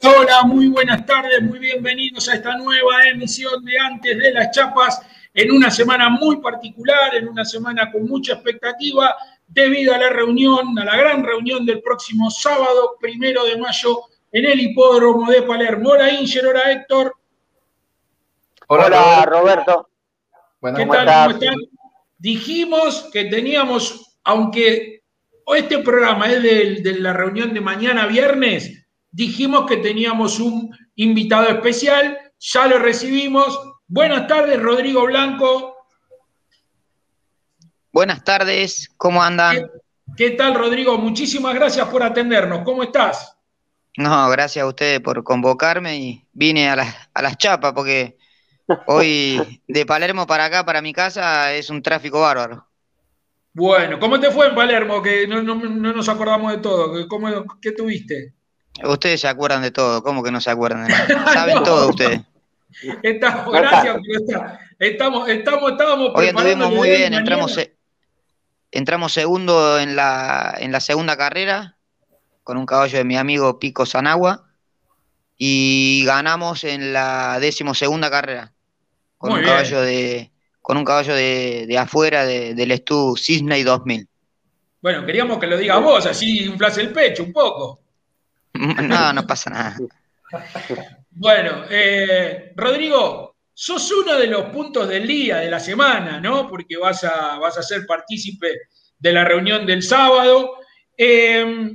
Hola, hola, muy buenas tardes, muy bienvenidos a esta nueva emisión de Antes de las Chapas, en una semana muy particular, en una semana con mucha expectativa, debido a la reunión, a la gran reunión del próximo sábado, primero de mayo, en el hipódromo de Palermo. Hola, Inger, hola, Héctor. Hola, Roberto. ¿Qué tal? ¿Cómo están? Dijimos que teníamos, aunque este programa es de, de la reunión de mañana viernes, dijimos que teníamos un invitado especial, ya lo recibimos. Buenas tardes, Rodrigo Blanco. Buenas tardes, ¿cómo andan? ¿Qué, tal, Rodrigo? Muchísimas gracias por atendernos. ¿Cómo estás? No, gracias a ustedes por convocarme y vine a las, a las chapas porque hoy de Palermo para acá, para mi casa, es un tráfico bárbaro. Bueno, ¿cómo te fue en Palermo? Que no, nos acordamos de todo. ¿Cómo, ¿Qué tuviste? Ustedes se acuerdan de todo, ¿cómo que no se acuerdan de nada? Saben todo ustedes. Estamos, gracias, estamos, estamos, estábamos Hoy anduvimos muy bien, entramos, entramos segundo en la, en la segunda carrera con un caballo de mi amigo Pico Sanagua y ganamos en la décimo segunda carrera con un caballo de con un caballo de, afuera del Estu Cisne 2000. Bueno, queríamos que lo digas vos, así inflas el pecho un poco. No, no pasa nada. Bueno, eh, Rodrigo, sos uno de los puntos del día, de la semana, ¿no? Porque vas a, vas a ser partícipe de la reunión del sábado. Eh,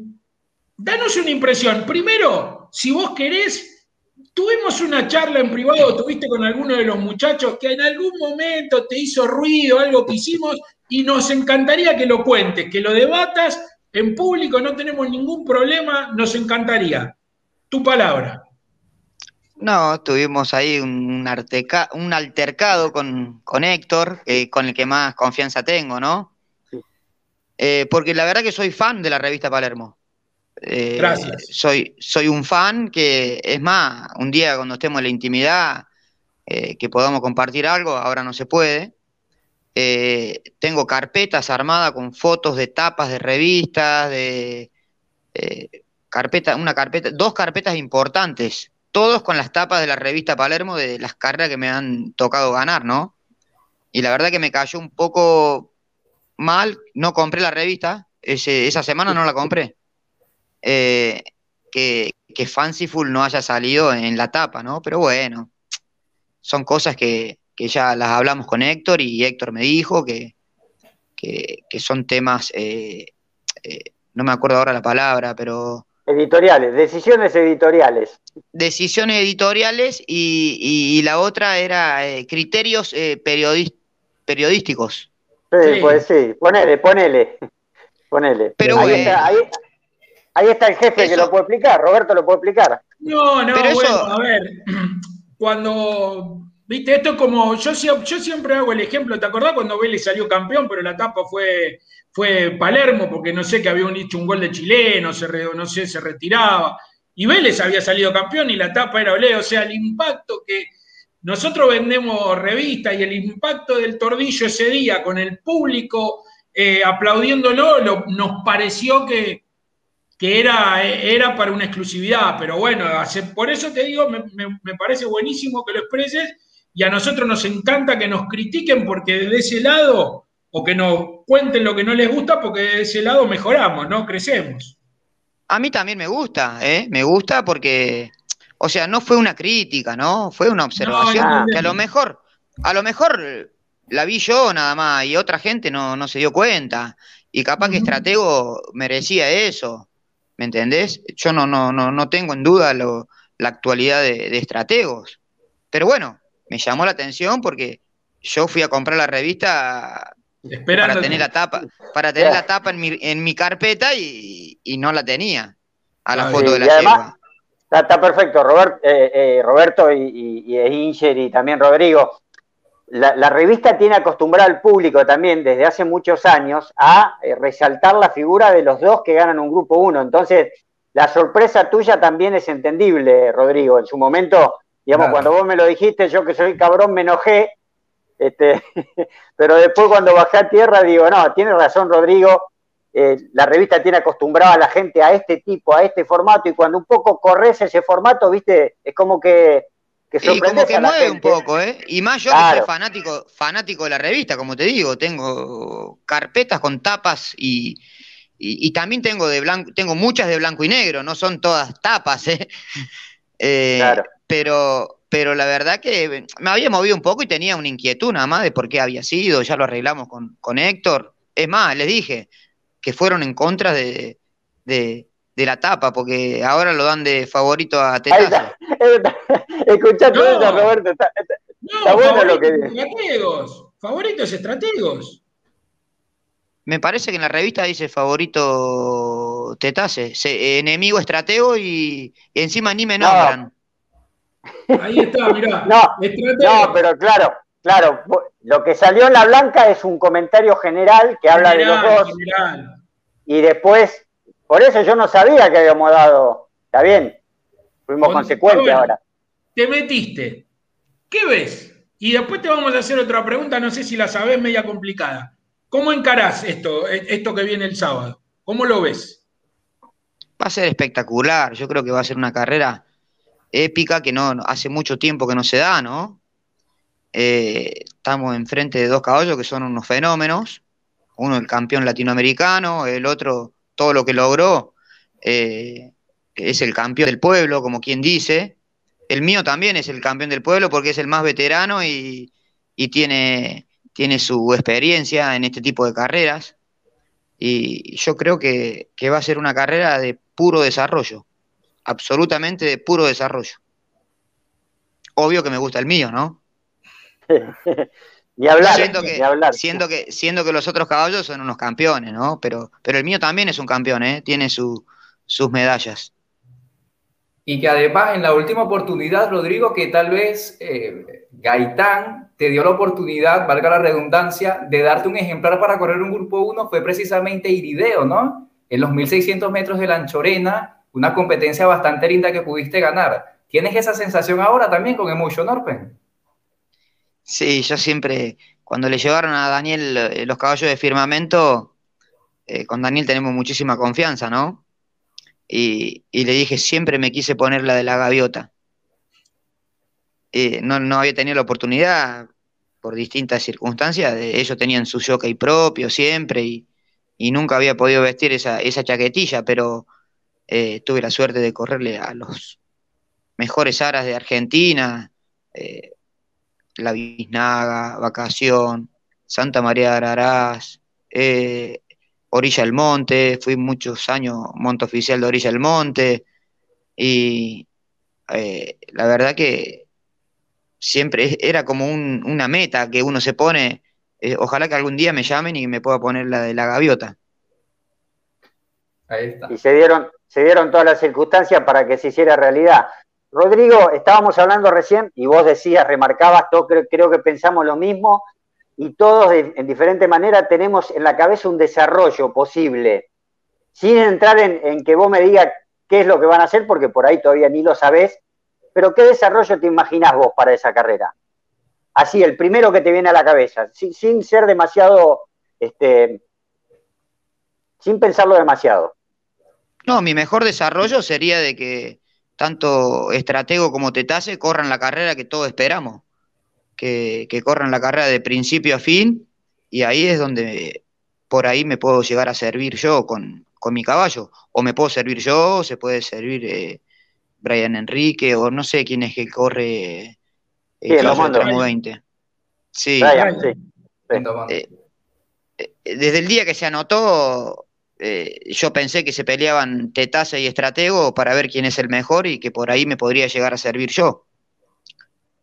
danos una impresión. Primero, si vos querés, tuvimos una charla en privado, tuviste con alguno de los muchachos que en algún momento te hizo ruido, algo que hicimos, y nos encantaría que lo cuentes, que lo debatas en público, no tenemos ningún problema, nos encantaría. Tu palabra. No, tuvimos ahí un, un altercado con, Héctor, con el que más confianza tengo, ¿no? Eh, porque la verdad que soy fan de la revista Palermo. Eh, Gracias. Soy, soy un fan que, es más, un día cuando estemos en la intimidad, eh, que podamos compartir algo, ahora no se puede. Tengo carpetas armadas con fotos de tapas de revistas, de carpeta, una carpeta, dos carpetas importantes todos con las tapas de la revista Palermo de las carreras que me han tocado ganar, ¿no? Y la verdad que me cayó un poco mal, no compré la revista, esa semana no la compré. Eh, que, que Fanciful no haya salido en la tapa, ¿no? Pero bueno, son cosas que, ya las hablamos con Héctor y Héctor me dijo que, que, son temas, eh, eh, no me acuerdo ahora la palabra, pero Editoriales, decisiones editoriales. Decisiones editoriales y, la otra era eh, criterios eh, periodísticos. Sí, pues sí, ponele, ponele, ponele. Pero ahí, está, ahí, está el jefe que lo puede explicar, Roberto lo puede explicar. No, no, bueno, a ver, cuando, viste, esto es como, yo, siempre hago el ejemplo, ¿te acordás cuando Vélez salió campeón, pero la etapa fue fue Palermo, porque no sé que había hecho un gol de chileno, se no se retiraba. Y Vélez había salido campeón y la tapa era Olé. O sea, el impacto que nosotros vendemos revistas y el impacto del tordillo ese día con el público eh, aplaudiéndolo, nos pareció que, que era, era para una exclusividad. Pero bueno, por eso te digo, me parece buenísimo que lo expreses y a nosotros nos encanta que nos critiquen porque desde ese lado o que nos cuenten lo que no les gusta porque de ese lado mejoramos, ¿no? Crecemos. A mí también me gusta, ¿eh? Me gusta porque, o sea, no fue una crítica, ¿no? Fue una observación que a lo mejor, a lo mejor la vi yo nada más y otra gente no, se dio cuenta. Y capaz que Estratego merecía eso, ¿me entendés? Yo no, no, no, no tengo en duda la actualidad de, de estrategos. Pero bueno, me llamó la atención porque yo fui a comprar la revista para tener la tapa, para tener la tapa en mi, en mi carpeta y, no la tenía a la foto de la yegua. Está, perfecto, Robert, eh, eh, Roberto y, y, Inger y también Rodrigo. La, revista tiene acostumbrado al público también desde hace muchos años a eh, resaltar la figura de los dos que ganan un grupo uno. Entonces, la sorpresa tuya también es entendible, Rodrigo. En su momento, digamos, cuando vos me lo dijiste, yo que soy cabrón me enojé este, pero después cuando bajé a tierra digo, no, tiene razón Rodrigo, eh, la revista tiene acostumbrada a la gente a este tipo, a este formato, y cuando un poco corres ese formato, viste, es como que y como que mueve un poco, ¿eh? Y más yo que soy fanático, fanático de la revista, como te digo, tengo carpetas con tapas y, también tengo de blanco, tengo muchas de blanco y negro, no son todas tapas, ¿eh? eh claro. Pero, pero la verdad que me había movido un poco y tenía una inquietud nada más de por qué había sido, ya lo arreglamos con, con Héctor. Es más, les dije que fueron en contra de, de la tapa, porque ahora lo dan de favorito a Tetazo. Escuchate no, Roberto, está, bueno lo que Estrategos, favoritos estratégos. Me parece que en la revista dice favorito Tetase, enemigo estratego y, encima ni me nombran. Ahí está, mirá. No, no, pero claro, claro, lo que salió en la blanca es un comentario general que habla de los dos. Y después por eso yo no sabía que habíamos dado. Está bien, fuimos consecuentes ahora. Te metiste. ¿Qué ves? Y después te vamos a hacer otra pregunta, no sé si la sabes, media complicada. ¿Cómo encarás esto, esto que viene el sábado? ¿Cómo lo ves? Va a ser espectacular. Yo creo que va a ser una carrera épica que no hace mucho tiempo que no se da, ¿no? Eh, estamos enfrente de dos caballos que son unos fenómenos. Uno el campeón latinoamericano, el otro todo lo que logró, eh, es el campeón del pueblo, como quien dice. El mío también es el campeón del pueblo porque es el más veterano y, tiene, tiene su experiencia en este tipo de carreras. Y yo creo que, va a ser una carrera de puro desarrollo, absolutamente de puro desarrollo. Obvio que me gusta el mío, ¿no? Ni hablar, siendo que, hablar. Siendo que, siendo que los otros caballos son unos campeones, ¿no? Pero, pero el mío también es un campeón, ¿eh? Tiene sus medallas. Y que además en la última oportunidad, Rodrigo, que tal vez eh, Gaitán te dio la oportunidad, valga la redundancia, de darte un ejemplar para correr un grupo 1, fue precisamente Irideo, ¿no? En los 1600 metros de la Anchorena, una competencia bastante linda que pudiste ganar. ¿Tienes esa sensación ahora también con Emotion Orpen? Sí, yo siempre, cuando le llevaron a Daniel eh, los caballos de firmamento, eh, con Daniel tenemos muchísima confianza, ¿no? Y, le dije, siempre me quise poner la de la gaviota. Eh, no, no, había tenido la oportunidad por distintas circunstancias, de, ellos tenían su jockey propio siempre y, nunca había podido vestir esa, esa chaquetilla, pero tuve la suerte de correrle a los mejores aras de Argentina, la Biznaga, Vacación, Santa María de Ararás, eh, Orilla del Monte, fui muchos años monte oficial de Orilla del Monte y eh, la verdad que siempre era como una meta que uno se pone, eh, ojalá que algún día me llamen y me pueda poner la de la gaviota. Ahí está. Y se dieron, se dieron todas las circunstancias para que se hiciera realidad. Rodrigo, estábamos hablando recién y vos decías, remarcabas, todo, creo, que pensamos lo mismo y todos en diferente manera tenemos en la cabeza un desarrollo posible, sin entrar en, que vos me digas qué es lo que van a hacer, porque por ahí todavía ni lo sabés, pero ¿qué desarrollo te imaginás vos para esa carrera? Así, el primero que te viene a la cabeza, sin, sin ser demasiado, este, sin pensarlo demasiado. No, mi mejor desarrollo sería de que tanto Estratego como Tetase corran la carrera que todos esperamos, que, corran la carrera de principio a fin, y ahí es donde por ahí me puedo llegar a servir yo con, mi caballo, o me puedo servir yo, o se puede servir eh, Brian Enrique, o no sé quién es que corre el sí, 20. Sí. Eh, eh, desde el día que se anotó, eh, yo pensé que se peleaban Tetase y Estratego para ver quién es el mejor y que por ahí me podría llegar a servir yo.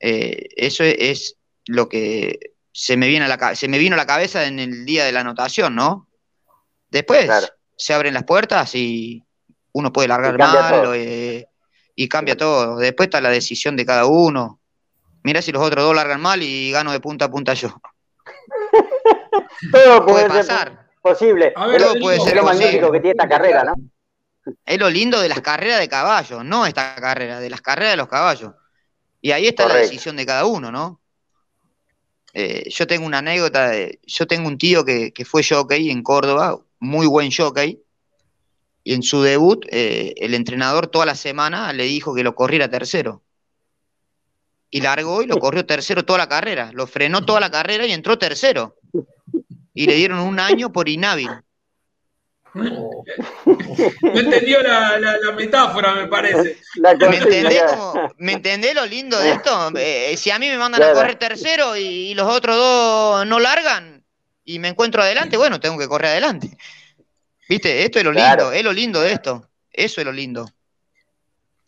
Eh, eso es, lo que se me, viene a la, se me vino a la cabeza en el día de la anotación, ¿no? Después se abren las puertas y uno puede largar mal eh, y cambia todo. Después está la decisión de cada uno. Mira si los otros dos largan mal y gano de punta a punta yo. todo puede pasar posible. es lo magnífico que tiene esta carrera, ¿no? Es lo lindo de las carreras de caballos, no esta carrera, de las carreras de los caballos. Y ahí está la decisión de cada uno, ¿no? Eh, yo tengo una anécdota, de, yo tengo un tío que, que fue jockey en Córdoba, muy buen jockey. Y en su debut, eh, el entrenador toda la semana le dijo que lo corriera tercero. Y largó y lo corrió tercero toda la carrera. Lo frenó toda la carrera y entró tercero. Y le dieron un año por inhábil. No entendió la, metáfora, me parece. ¿Me entendés, lo lindo de esto? Eh, si a mí me mandan a correr tercero y, los otros dos no largan y me encuentro adelante, bueno, tengo que correr adelante. ¿Viste? Esto es lo lindo, es lo lindo de esto. Eso es lo lindo.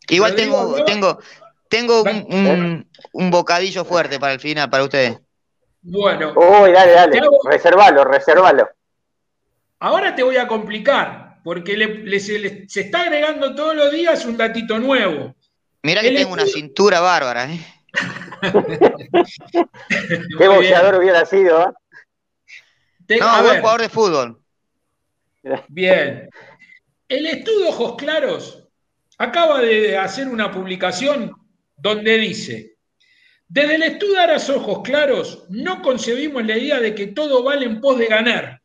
Igual tengo, tengo, tengo un, bocadillo fuerte para el final, para ustedes. Bueno. Uy, dale, dale. Reservalo, reservalo. Ahora te voy a complicar, porque se, está agregando todos los días un datito nuevo. Mira que tengo una cintura bárbara, ¿eh? Qué boxeador hubiera sido, ¿eh? no, buen jugador de fútbol. Bien. El estudio Ojos Claros acaba de hacer una publicación donde dice, desde el estudio Aras Ojos Claros no concebimos la idea de que todo vale en pos de ganar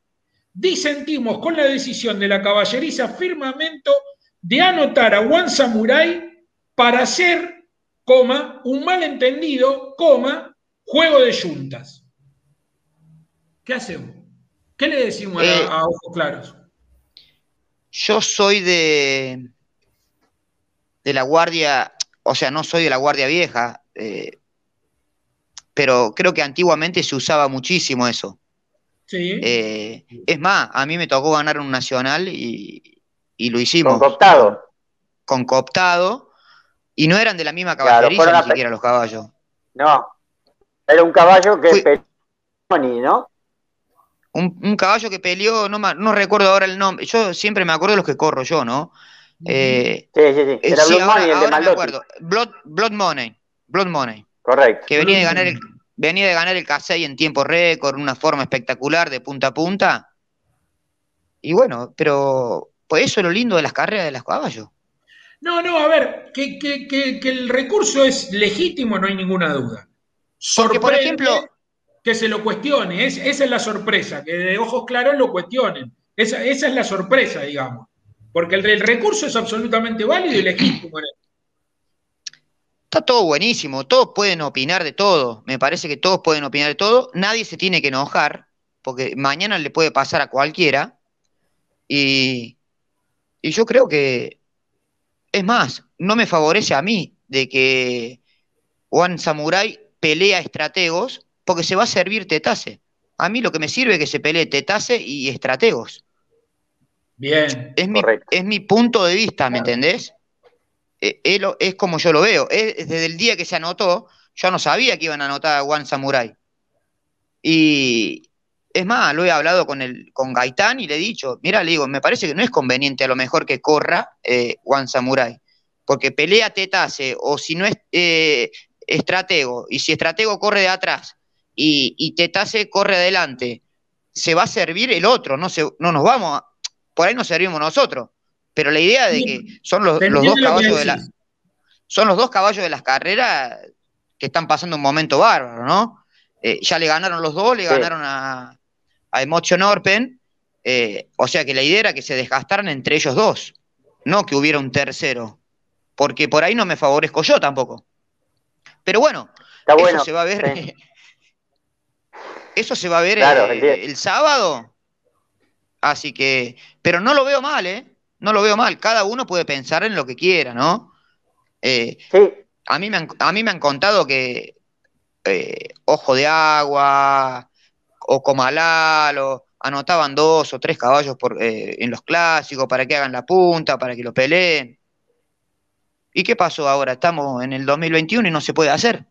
disentimos con la decisión de la caballeriza firmamento de anotar a Juan Samurai para hacer, coma, un malentendido, coma, juego de juntas. ¿Qué hacemos? ¿Qué le decimos a, eh, Ojos Claros? Yo soy de, de la guardia, o sea, no soy de la guardia vieja, eh, pero creo que antiguamente se usaba muchísimo eso. Eh, es más, a mí me tocó ganar un nacional y, lo hicimos. Con cooptado. Con, cooptado. Y no eran de la misma caballería ni siquiera los caballos. No. Era un caballo que peleó, ¿no? Un, caballo que peleó, no, no recuerdo ahora el nombre. Yo siempre me acuerdo de los que corro yo, ¿no? Eh, sí, sí, sí. Era Blood Money, el de me acuerdo. Blood, Money. Blood Money. Correcto. Que venía de ganar el, venía de ganar el Casey en tiempo récord, una forma espectacular de punta a punta. Y bueno, pero pues eso es lo lindo de las carreras de los caballos. No, no, a ver, que, el recurso es legítimo, no hay ninguna duda. Porque, por ejemplo, que se lo cuestione, esa es la sorpresa, que de ojos claros lo cuestionen. Esa, es la sorpresa, digamos. Porque el, el recurso es absolutamente válido y legítimo en Está todo buenísimo, todos pueden opinar de todo, me parece que todos pueden opinar de todo, nadie se tiene que enojar, porque mañana le puede pasar a cualquiera, y, yo creo que, es más, no me favorece a mí de que Juan Samurai pelea estrategos, porque se va a servir Tetase. A mí lo que me sirve es que se pelee Tetase y estrategos. Bien. Es mi, es mi punto de vista, ¿me entendés? Eh, es como yo lo veo. desde el día que se anotó, yo no sabía que iban a anotar a One Samurai. Y es más, lo he hablado con, el, con Gaitán y le he dicho, mira, le digo, me parece que no es conveniente a lo mejor que corra eh, Samurai, porque pelea Tetase, o si no es eh, estratego, y si estratego corre de atrás y, y Tetase corre adelante, se va a servir el otro, no, se, no nos vamos, por ahí nos servimos nosotros. Pero la idea de que son los, dos caballos de la, son los dos caballos de las carreras que están pasando un momento bárbaro, ¿no? Eh, ya le ganaron los dos, le ganaron a, a Emotion Orpen, eh, o sea que la idea era que se desgastaran entre ellos dos, no que hubiera un tercero, porque por ahí no me favorezco yo tampoco. Pero bueno, eso se va a ver. eso se va a ver eh, el sábado. Así que, pero no lo veo mal, ¿eh? No lo veo mal, cada uno puede pensar en lo que quiera, ¿no? Eh, a, mí me han, a mí me han contado que eh, Ojo de Agua o Comalal anotaban dos o tres caballos por, eh, en los clásicos para que hagan la punta, para que lo peleen. ¿Y qué pasó ahora? Estamos en el 2021 y no se puede hacer.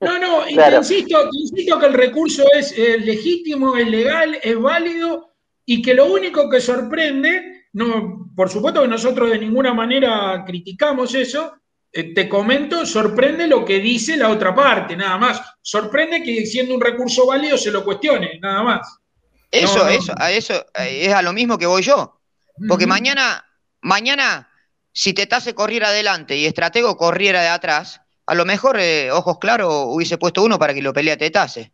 No, no, insisto, insisto que el recurso es legítimo, es legal, es válido y que lo único que sorprende no, por supuesto que nosotros de ninguna manera criticamos eso. Eh, te comento, sorprende lo que dice la otra parte, nada más. Sorprende que siendo un recurso válido se lo cuestione, nada más. Eso, eso, a eso eh, es a lo mismo que voy yo. Porque mañana, mañana, si Tetase corriera adelante y Estratego corriera de atrás, a lo mejor, eh, ojos claros, hubiese puesto uno para que lo pelea Tetase.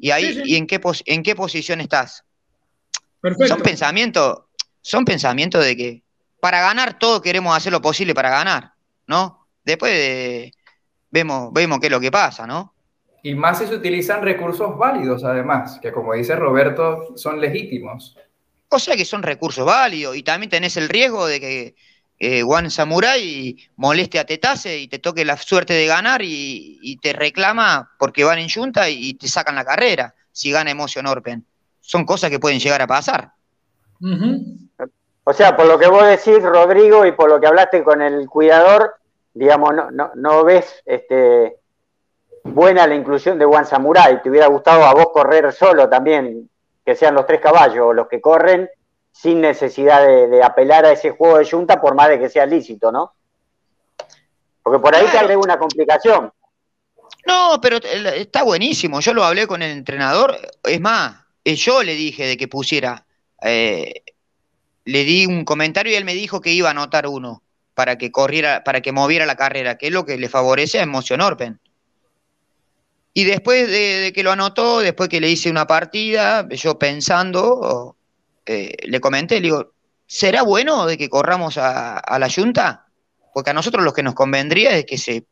Y ahí, ¿y en qué, en qué posición estás? Son pensamientos, son pensamientos de que para ganar todo queremos hacer lo posible para ganar, ¿no? Después vemos, vemos qué es lo que pasa, ¿no? Y más si se utilizan recursos válidos, además, que como dice Roberto, son legítimos. O sea que son recursos válidos y también tenés el riesgo de que eh, Juan Samurai moleste a Tetase y te toque la suerte de ganar y, te reclama porque van en junta y, te sacan la carrera si gana Emotion Orpen. Son cosas que pueden llegar a pasar. O sea, por lo que vos decís, Rodrigo, y por lo que hablaste con el cuidador, digamos, no, no, no ves este, buena la inclusión de Juan Samurai. ¿Te hubiera gustado a vos correr solo también, que sean los tres caballos los que corren, sin necesidad de, apelar a ese juego de junta, por más de que sea lícito, ¿no? Porque por ahí te agrega una complicación. No, pero está buenísimo. Yo lo hablé con el entrenador. Es más, eh, yo le dije de que pusiera. Eh, le di un comentario y él me dijo que iba a anotar uno para que corriera, para que moviera la carrera, que es lo que le favorece a Emotion Orpen. Y después de, que lo anotó, después que le hice una partida, yo pensando, eh, le comenté, le digo, ¿será bueno de que corramos a, la Junta? Porque a nosotros lo que nos convendría es que se,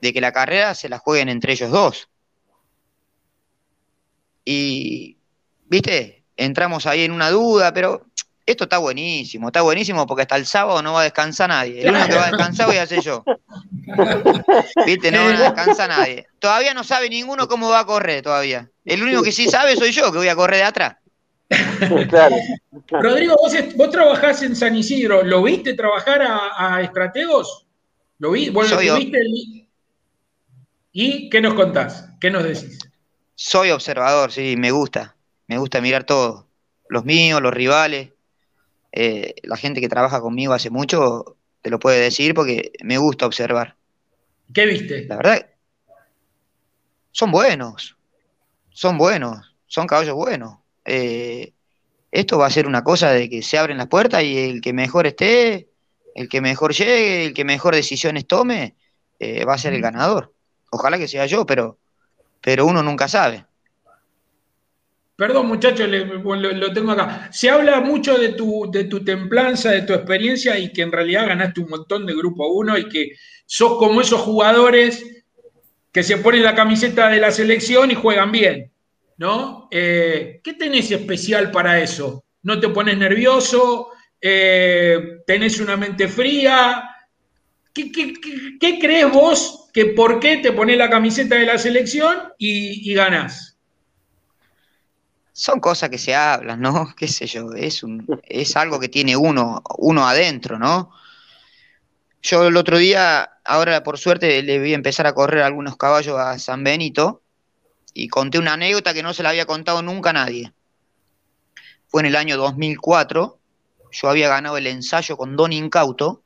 de que la carrera se la jueguen entre ellos dos. Y, viste, entramos ahí en una duda, pero esto está buenísimo, está buenísimo porque hasta el sábado no va a descansar nadie. El único que va a descansar voy a ser yo. ¿Viste? No, no descansa nadie. Todavía no sabe ninguno cómo va a correr todavía. El único que sí sabe soy yo, que voy a correr de atrás. Claro. Rodrigo, vos, trabajás en San Isidro. ¿Lo viste trabajar a, estrategos? ¿Lo vi? viste ¿Y qué nos contás? ¿Qué nos decís? Soy observador, sí, me gusta. Me gusta mirar todo. Los míos, los rivales. Eh, la gente que trabaja conmigo hace mucho te lo puede decir porque me gusta observar. ¿Qué viste? La verdad, son buenos, son buenos, son caballos buenos. Eh, esto va a ser una cosa de que se abren las puertas y el que mejor esté, el que mejor llegue, el que mejor decisiones tome, eh, va a ser el ganador. Ojalá que sea yo, pero, pero uno nunca sabe. Perdón, muchachos, lo, tengo acá. Se habla mucho de tu, de tu templanza, de tu experiencia y que en realidad ganaste un montón de Grupo 1 y que sos como esos jugadores que se ponen la camiseta de la selección y juegan bien, ¿no? Eh, ¿Qué tenés especial para eso? ¿No te pones nervioso? Eh, ¿Tenés una mente fría? ¿Qué, crees vos que por qué te pones la camiseta de la selección y, y ganás? Son cosas que se hablan, ¿no? ¿Qué sé yo? Es, un, es algo que tiene uno, uno adentro, ¿no? Yo el otro día, ahora por suerte, le a empezar a correr algunos caballos a San Benito y conté una anécdota que no se la había contado nunca a nadie. Fue en el año 2004, yo había ganado el ensayo con Don Incauto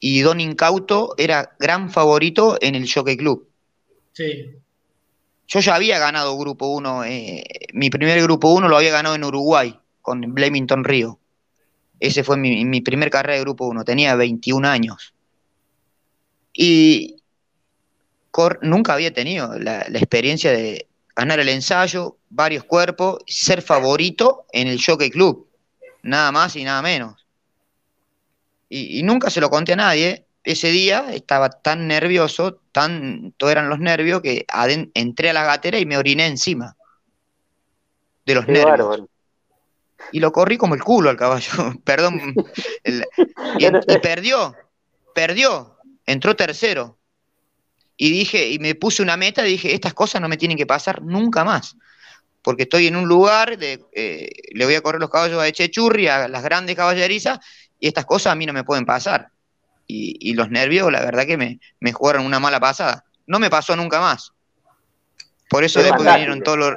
y Don Incauto era gran favorito en el Jockey Club. Sí. Yo ya había ganado Grupo 1, eh, mi primer Grupo 1 lo había ganado en Uruguay, con Blemington Río. Ese fue mi, primer carrera de Grupo 1, tenía 21 años. Y nunca había tenido la, experiencia de ganar el ensayo, varios cuerpos, ser favorito en el Jockey Club, nada más y nada menos. y nunca se lo conté a nadie, ese día estaba tan nervioso, tanto eran los nervios, que entré a la gatera y me oriné encima de los nervios. Y lo corrí como el culo al caballo, perdón. y, perdió, perdió, entró tercero. Y dije, y me puse una meta, dije, estas cosas no me tienen que pasar nunca más. Porque estoy en un lugar, de, eh, le voy a correr los caballos a Echechurri, a las grandes caballerizas, y estas cosas a mí no me pueden pasar y, los nervios, la verdad que me, me, jugaron una mala pasada. No me pasó nunca más. Por eso después vinieron todos los...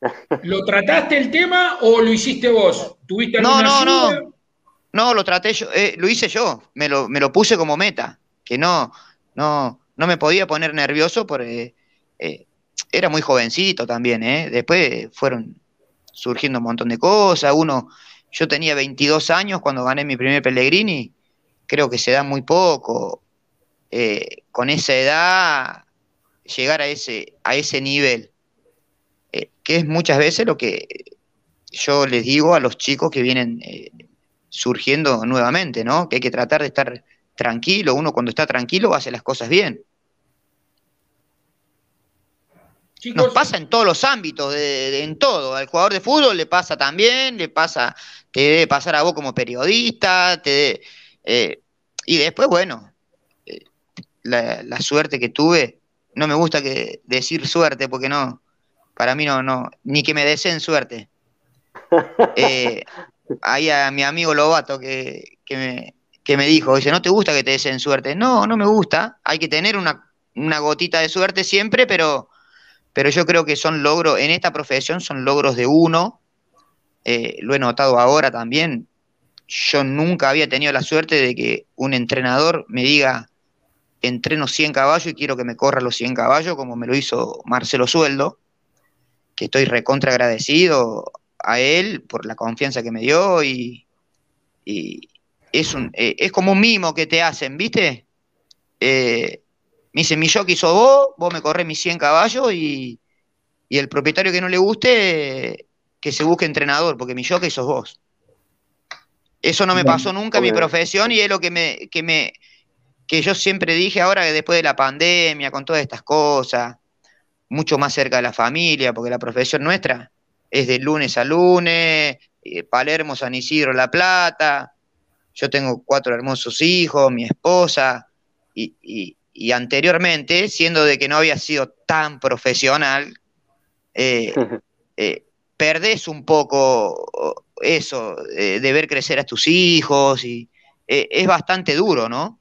¿Lo trataste el tema o lo hiciste vos? ¿Tuviste no, no, no. No, lo traté yo, eh, lo hice yo, me lo, me lo puse como meta, que no, no, no me podía poner nervioso porque eh, era muy jovencito también, ¿eh? Después fueron surgiendo un montón de cosas, uno, yo tenía 22 años cuando gané mi primer Pellegrini creo que se da muy poco. Eh, con esa edad, llegar a ese, a ese nivel, eh, que es muchas veces lo que, yo les digo a los chicos que vienen eh, surgiendo nuevamente, ¿no? Que hay que tratar de estar tranquilo. Uno cuando está tranquilo hace las cosas bien. Nos pasa en todos los ámbitos, en todo. Al jugador de fútbol le pasa también, le pasa, te debe pasar a vos como periodista, te, eh, y después, bueno, eh, la, suerte que tuve, no me gusta que decir suerte porque no, para mí no, no, ni que me deseen suerte. Eh, ahí a mi amigo Lobato que, que, me, que me dijo, dice, ¿no te gusta que te deseen suerte? No, no me gusta, hay que tener una, una gotita de suerte siempre, pero pero yo creo que son logros, en esta profesión son logros de uno, eh, lo he notado ahora también, yo nunca había tenido la suerte de que un entrenador me diga, entreno 100 caballos y quiero que me corra los 100 caballos, como me lo hizo Marcelo Sueldo, que estoy recontra agradecido a él por la confianza que me dio y, es, un, eh, es como un mimo que te hacen, ¿viste? Eh, me dice, mi jockey sos vos, vos me corres mis 100 caballos y, el propietario que no le guste, que se busque entrenador, porque mi jockey sos vos. Eso no me pasó nunca en mi profesión y es lo que me, que me, que yo siempre dije ahora que después de la pandemia, con todas estas cosas, mucho más cerca de la familia, porque la profesión nuestra es de lunes a lunes, eh, Palermo, San Isidro, La Plata, yo tengo cuatro hermosos hijos, mi esposa, y, y anteriormente, siendo de que no había sido tan profesional, eh, eh, perdés un poco eso de ver crecer a tus hijos y eh, es bastante duro, ¿no?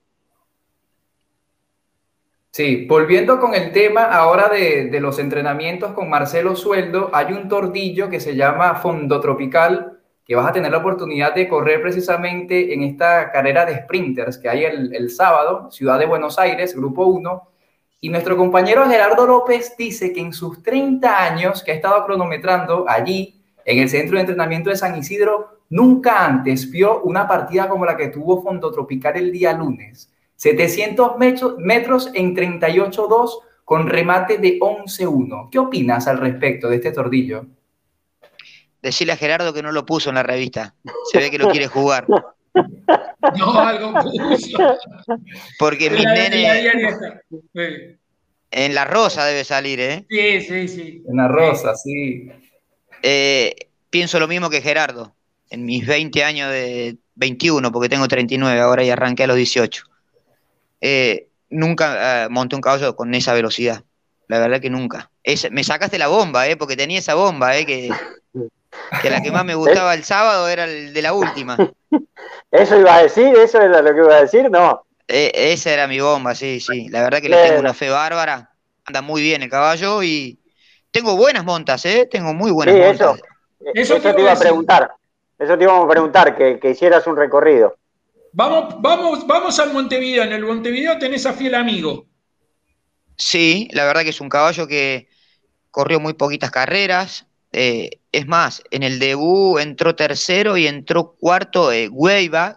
Sí, volviendo con el tema ahora de, los entrenamientos con Marcelo Sueldo, hay un tordillo que se llama Fondo Tropical que vas a tener la oportunidad de correr precisamente en esta carrera de sprinters que hay el, sábado, Ciudad de Buenos Aires, Grupo 1. Y nuestro compañero Gerardo López dice que en sus 30 años que ha estado cronometrando allí, en el centro de entrenamiento de San Isidro, nunca antes vio una partida como la que tuvo Fondo Tropical el día lunes. 700 metros en 38.2 con remate de 11.1. ¿Qué opinas al respecto de este tordillo? Decirle a Gerardo que no lo puso en la revista. Se ve que lo quiere jugar. No, algo puso. Porque mi nene. En la rosa debe salir, ¿eh? Sí, sí, sí. En la rosa, sí. Eh, pienso lo mismo que Gerardo. En mis 20 años de 21, porque tengo 39 ahora y arranqué a los 18. Eh, nunca eh, monté un caballo con esa velocidad. La verdad que nunca. me sacaste la bomba, ¿eh? Porque tenía esa bomba, ¿eh? Que que la que más me gustaba el sábado era el de la última. ¿Eso iba a decir? ¿Eso era lo que iba a decir? No. Esa era mi bomba, sí, sí. La verdad que le tengo una fe bárbara. Anda muy bien el caballo y tengo buenas montas, ¿eh? Tengo muy buenas sí, montas. Eso, eso te iba a preguntar. Eso te iba a preguntar, que, que, hicieras un recorrido. Vamos, vamos, vamos al Montevideo. En el Montevideo tenés a Fiel Amigo. Sí, la verdad que es un caballo que corrió muy poquitas carreras, eh, es más, en el debut entró tercero y entró cuarto eh,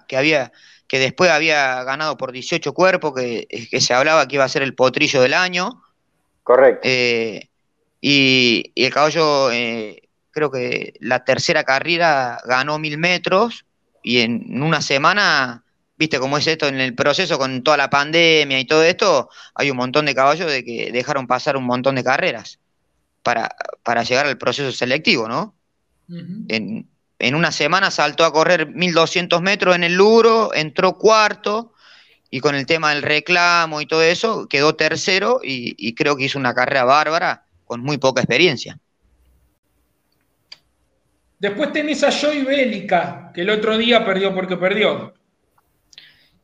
que había que después había ganado por 18 cuerpos, que, se hablaba que iba a ser el potrillo del año. Correcto. Eh, y, el caballo, eh, creo que la tercera carrera ganó mil metros y en una semana, viste cómo es esto en el proceso con toda la pandemia y todo esto, hay un montón de caballos de que dejaron pasar un montón de carreras para, llegar al proceso selectivo, ¿no? en, una semana saltó a correr 1200 metros en el Luro, entró cuarto y con el tema del reclamo y todo eso quedó tercero y, creo que hizo una carrera bárbara con muy poca experiencia. Después tenés a Joy Bélica, que el otro día perdió porque perdió.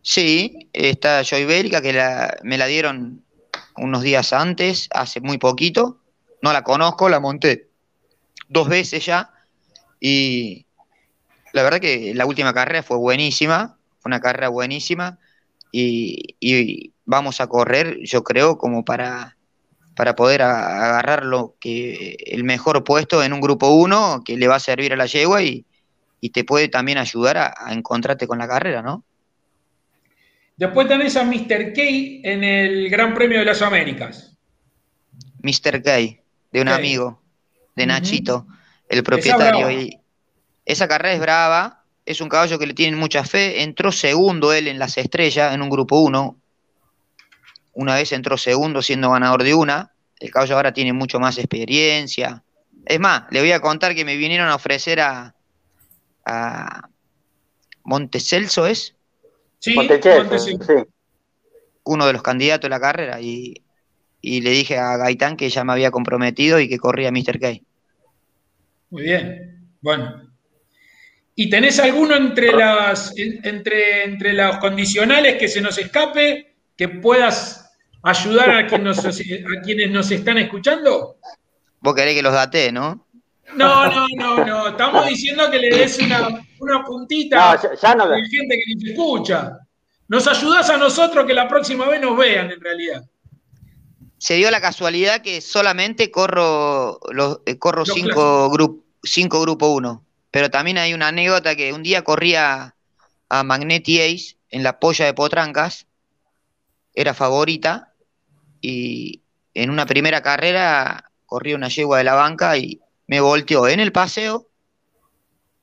Sí, está Joy Bélica, que me la dieron unos días antes, hace muy poquito no la conozco, la monté dos veces ya y la verdad que la última carrera fue buenísima, fue una carrera buenísima y, vamos a correr, yo creo, como para, para poder agarrar lo que, el mejor puesto en un grupo 1 que le va a servir a la yegua y, te puede también ayudar a, encontrarte con la carrera, ¿no? Después tenés a Mr. K en el Gran Premio de las Américas. Mr. K de un amigo, de Nachito, el propietario. Y esa carrera es brava, es un caballo que le tienen mucha fe, entró segundo él en las estrellas, en un grupo 1, una vez entró segundo siendo ganador de una, el caballo ahora tiene mucho más experiencia. Es más, le voy a contar que me vinieron a ofrecer a, a Montecelso, ¿es? Sí, Uno de los candidatos de la carrera y, y le dije a Gaitán que ya me había comprometido y que corría Mr. K. Muy bien, bueno. ¿Y tenés alguno entre las entre, entre los condicionales que se nos escape que puedas ayudar a, quienes nos están escuchando? Vos querés que los date, ¿no? No, no, no, no. Estamos diciendo que le des una, puntita a la gente que nos escucha. Nos ayudás a nosotros que la próxima vez nos vean, en realidad. Se dio la casualidad que solamente corro los, eh, corro cinco, grup, cinco grupo uno. Pero también hay una anécdota que un día corría a Magneti Ace en la polla de Potrancas, era favorita, y en una primera carrera corría una yegua de la banca y me volteó en el paseo,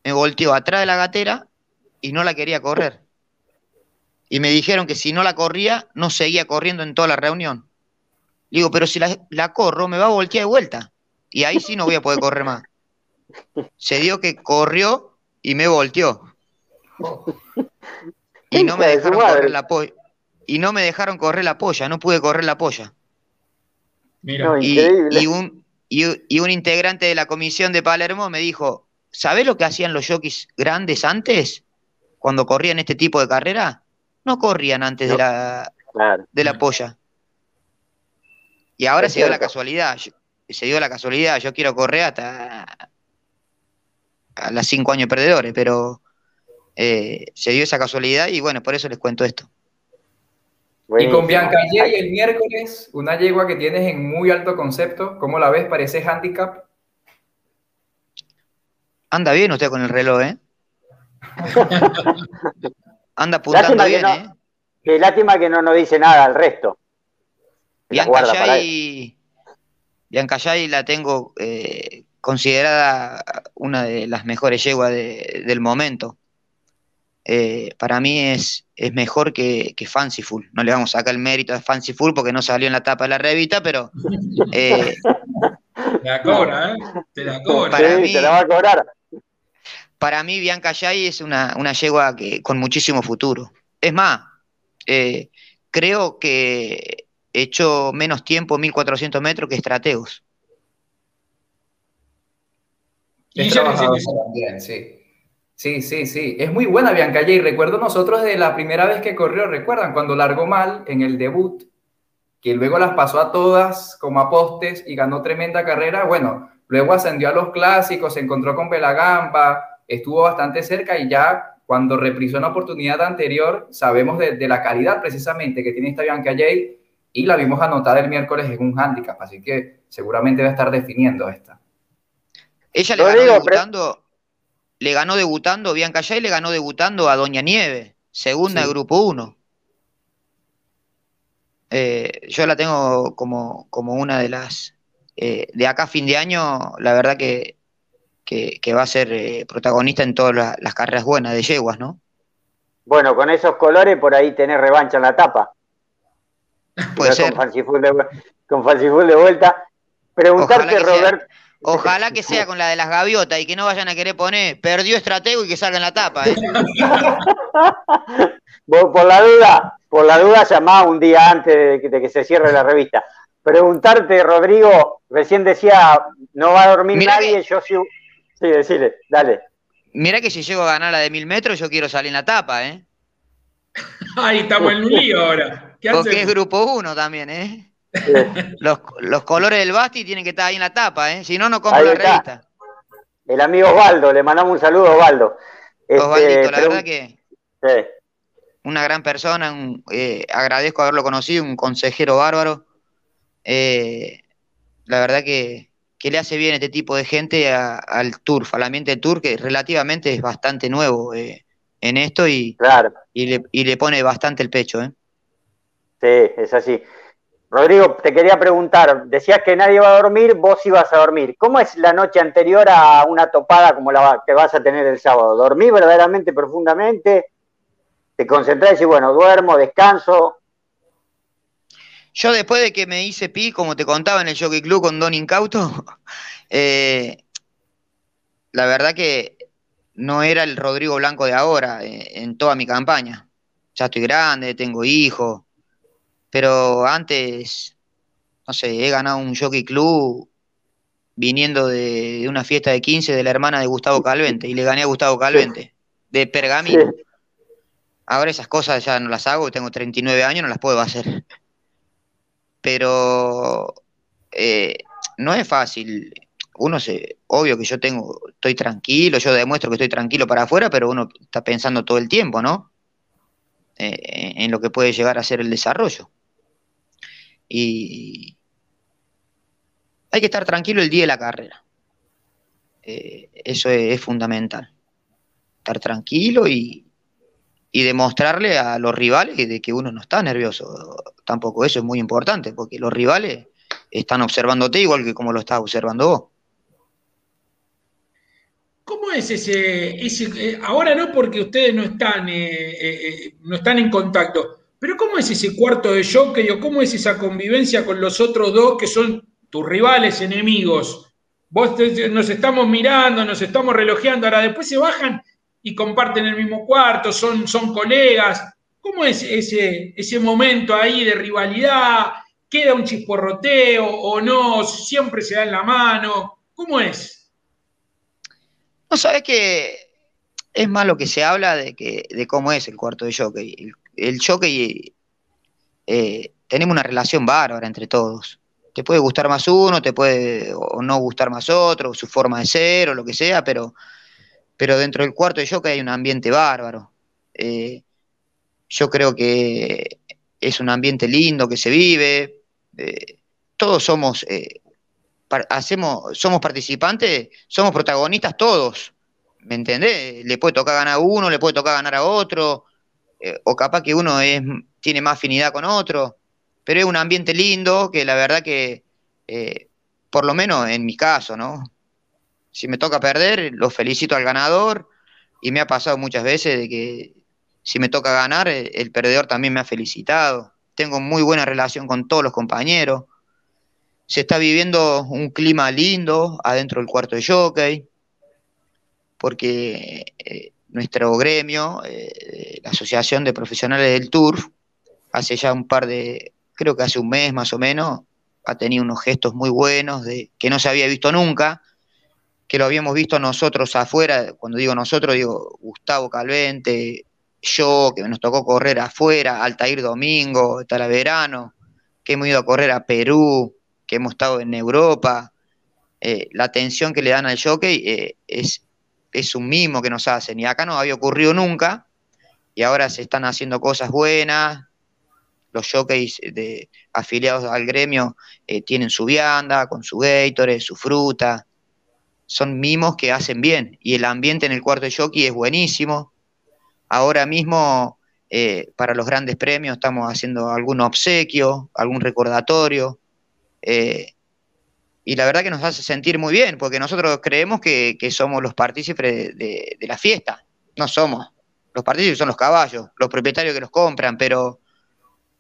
me volteó atrás de la gatera y no la quería correr. Y me dijeron que si no la corría, no seguía corriendo en toda la reunión. Digo, pero si la, la corro, me va a voltear de vuelta. Y ahí sí no voy a poder correr más. Se dio que corrió y me volteó. Y no me dejaron correr la polla. Y no me dejaron correr la polla, no pude correr la polla. Mira. y, un, y, un integrante de la comisión de Palermo me dijo, ¿sabés lo que hacían los jockeys grandes antes? Cuando corrían este tipo de carrera, no corrían antes de la de la polla. Y ahora se dio la casualidad, se dio la casualidad, yo quiero correr hasta a las cinco años perdedores, pero eh, se dio esa casualidad y bueno, por eso les cuento esto. Y con Bianca y el miércoles, una yegua que tienes en muy alto concepto, ¿cómo la ves? ¿Parece handicap? Anda bien usted con el reloj, ¿eh? Anda apuntando bien, ¿eh? Qué lástima que no nos dice nada al resto. Bianca Yay, Bianca Yay la tengo eh, considerada una de las mejores yeguas del momento. Eh, para mí es, es mejor que, que, Fanciful. No le vamos a sacar el mérito a Fanciful porque no salió en la tapa de la revista, pero. Eh, te la cobra, ¿eh? Te la cobra. Para mí, te la va a cobrar. Para mí, Bianca Yay es una, una yegua que, con muchísimo futuro. Es más, eh, creo que echó menos tiempo, 1400 metros, que Estrategos. Es también, sí. Sí, sí, sí. Es muy buena Bianca y recuerdo nosotros de la primera vez que corrió, ¿recuerdan? Cuando largó mal en el debut, que luego las pasó a todas como a postes y ganó tremenda carrera. Bueno, luego ascendió a los clásicos, se encontró con Pelagamba, estuvo bastante cerca y ya cuando reprisó una oportunidad anterior, sabemos de, la calidad precisamente que tiene esta Bianca Jay y la vimos anotada el miércoles en un handicap, así que seguramente va a estar definiendo esta. Ella le ganó debutando, le ganó debutando, Bianca y le ganó debutando a Doña Nieve, segunda de Grupo 1. Eh, yo la tengo como, como una de las, eh, de acá a fin de año, la verdad que, va a ser eh, protagonista en todas las, carreras buenas de yeguas, ¿no? Bueno, con esos colores por ahí tenés revancha en la tapa. Puede ser. Con Fanciful de, con de vuelta. Preguntarte, Robert. Ojalá que sea con la de las gaviotas y que no vayan a querer poner perdió estratego y que salga en la tapa. ¿eh? por la duda, por la duda llamá un día antes de que, se cierre la revista. Preguntarte, Rodrigo, recién decía, no va a dormir nadie, yo sí. Sí, decile, dale. Mira que si llego a ganar la de mil metros, yo quiero salir en la tapa, ¿eh? Ahí estamos en un lío ahora. Porque es grupo uno también, ¿eh? los, colores del Basti tienen que estar ahí en la tapa, ¿eh? Si no, no compro la revista. El amigo Osvaldo, le mandamos un saludo a Osvaldo. Este, la verdad que una gran persona, eh, agradezco haberlo conocido, un consejero bárbaro. Eh, la verdad que, le hace bien este tipo de gente al turf, al ambiente del turf, que relativamente es bastante nuevo eh, en esto y, y, le, y, le, pone bastante el pecho. Sí, es así. Rodrigo, te quería preguntar, decías que nadie va a dormir, vos ibas a dormir. ¿Cómo es la noche anterior a una topada como la que vas a tener el sábado? ¿Dormí verdaderamente profundamente? ¿Te concentrás y bueno, duermo, descanso? Yo después de que me hice pi, como te contaba en el Jockey Club con Don Incauto, eh, la verdad que no era el Rodrigo Blanco de ahora eh, en toda mi campaña. Ya estoy grande, tengo hijos, pero antes, no sé, he ganado un jockey club viniendo de, una fiesta de 15 de la hermana de Gustavo Calvente y le gané a Gustavo Calvente, de Pergamino. Ahora esas cosas ya no las hago, tengo 39 años, no las puedo hacer. Pero eh, no es fácil. Uno se, obvio que yo tengo, estoy tranquilo, yo demuestro que estoy tranquilo para afuera, pero uno está pensando todo el tiempo, ¿no? Eh, en lo que puede llegar a ser el desarrollo. Y hay que estar tranquilo el día de la carrera. Eh, eso es, fundamental. Estar tranquilo y, demostrarle a los rivales de que uno no está nervioso. Tampoco eso es muy importante, porque los rivales están observándote igual que como lo estás observando vos. ¿Cómo es ese, eh, ahora no porque ustedes no están, eh, no están en contacto, pero ¿cómo es ese cuarto de jockey o cómo es esa convivencia con los otros dos que son tus rivales, enemigos? Vos nos estamos mirando, nos estamos relojeando, ahora después se bajan y comparten el mismo cuarto, son, son colegas. ¿Cómo es ese, ese momento ahí de rivalidad? ¿Queda un chisporroteo o no? ¿Siempre se da en la mano? ¿Cómo es? No, sabes que es más lo que se habla de, que, de cómo es el cuarto de jockey el jockey, eh, tenemos una relación bárbara entre todos. Te puede gustar más uno, te puede o no gustar más otro, su forma de ser o lo que sea, pero, pero dentro del cuarto de jockey hay un ambiente bárbaro. Eh, yo creo que es un ambiente lindo que se vive. Eh, todos somos, hacemos, somos participantes, somos protagonistas todos. ¿Me entendés? Le puede tocar ganar a uno, le puede tocar ganar a otro. Eh, o capaz que uno es, tiene más afinidad con otro, pero es un ambiente lindo que la verdad que, eh, por lo menos en mi caso, ¿no? Si me toca perder, lo felicito al ganador y me ha pasado muchas veces de que si me toca ganar, eh, el perdedor también me ha felicitado. Tengo muy buena relación con todos los compañeros. Se está viviendo un clima lindo adentro del cuarto de jockey, porque nuestro gremio, eh, la Asociación de Profesionales del Tour, hace ya un par de, creo que hace un mes más o menos, ha tenido unos gestos muy buenos de, que no se había visto nunca, que lo habíamos visto nosotros afuera, cuando digo nosotros, digo Gustavo Calvente, yo, que nos tocó correr afuera, Altair Domingo, Talaverano, que hemos ido a correr a Perú, que hemos estado en Europa, eh, la atención que le dan al jockey eh, es es un mimo que nos hacen y acá no había ocurrido nunca y ahora se están haciendo cosas buenas, los jockeys de, afiliados al gremio eh, tienen su vianda con su Gatorade, su fruta, son mimos que hacen bien y el ambiente en el cuarto de jockey es buenísimo. Ahora mismo eh, para los grandes premios estamos haciendo algún obsequio, algún recordatorio. Eh, y la verdad que nos hace sentir muy bien, porque nosotros creemos que, somos los partícipes de, la fiesta, no somos. Los partícipes son los caballos, los propietarios que los compran, pero,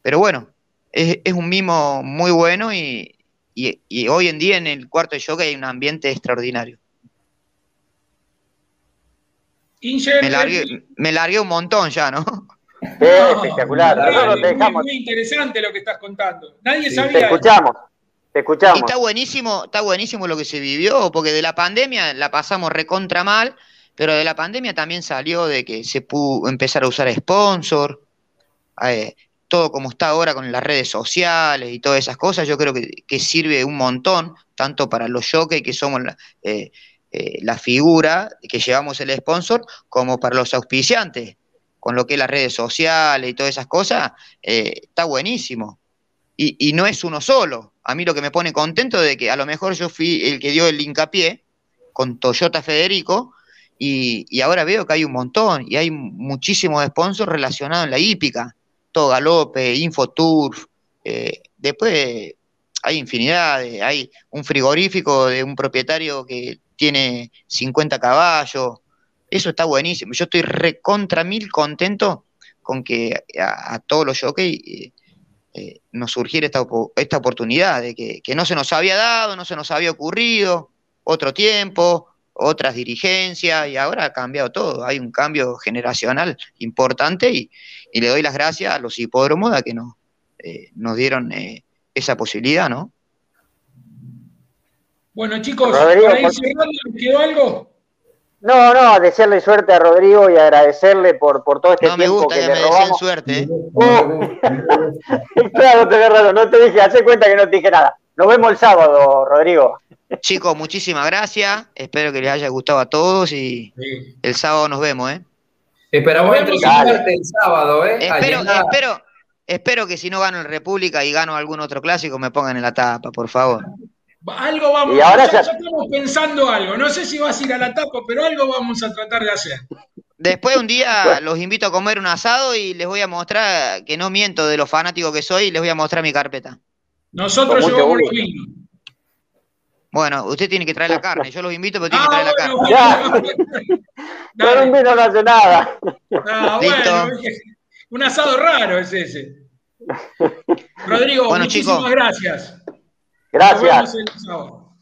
pero bueno, es, un mimo muy bueno y, hoy en día en el cuarto de yoga hay un ambiente extraordinario. me, largué, un montón ya, ¿no? espectacular. muy, interesante lo que estás contando. Nadie sabía. Te escuchamos escuchamos. está buenísimo, está buenísimo lo que se vivió, porque de la pandemia la pasamos recontra mal, pero de la pandemia también salió de que se pudo empezar a usar sponsor, eh, todo como está ahora con las redes sociales y todas esas cosas, yo creo que, sirve un montón, tanto para los jockeys que somos la, eh, eh, la figura que llevamos el sponsor, como para los auspiciantes, con lo que es las redes sociales y todas esas cosas, está buenísimo. Y, y no es uno solo, a mí lo que me pone contento de que a lo mejor yo fui el que dio el hincapié con Toyota Federico y, ahora veo que hay un montón y hay muchísimos sponsors relacionados en la hípica, todo Galope, Infoturf, Eh, después hay infinidad, hay un frigorífico de un propietario que tiene 50 caballos, eso está buenísimo. Yo estoy recontra mil contento con que a, todos los jockeys eh, eh, nos surgiera esta, esta oportunidad de que, no se nos había dado, no se nos había ocurrido, otro tiempo, otras dirigencias, y ahora ha cambiado todo. Hay un cambio generacional importante y, le doy las gracias a los hipódromos a que nos, eh, nos dieron esa posibilidad, ¿no? Bueno, chicos, para ir cerrando, ¿quedó algo? No, no, desearle suerte a Rodrigo y agradecerle por, por todo este tiempo que, le robamos. suerte. ¿eh? claro, te raro, no te dije, hace cuenta que no te dije nada. Nos vemos el sábado, Rodrigo. Chicos, muchísimas gracias. Espero que les haya gustado a todos y el sábado nos vemos, ¿eh? Esperamos el sábado, ¿eh? Espero, espero, espero que si no gano el República y gano algún otro clásico me pongan en la tapa, por favor. Algo vamos, y ahora ya, estamos pensando algo. No sé si vas a ir a la tapa, pero algo vamos a tratar de hacer. Después un día los invito a comer un asado y les voy a mostrar, que no miento de lo fanático que soy, les voy a mostrar mi carpeta. Nosotros llevamos los vinos. Bueno, usted tiene que traer la carne. Yo los invito, pero tiene que traer la ah, carne. Pero un vino no hace nada. Ah, bueno, un asado raro es ese. Rodrigo, muchísimas gracias. Gracias.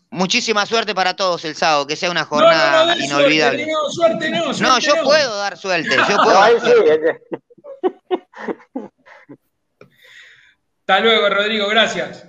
Muchísima suerte para todos el sábado, que sea una jornada inolvidable. no, suerte no, no, yo puedo dar suerte. Yo puedo Hasta luego, Rodrigo, gracias.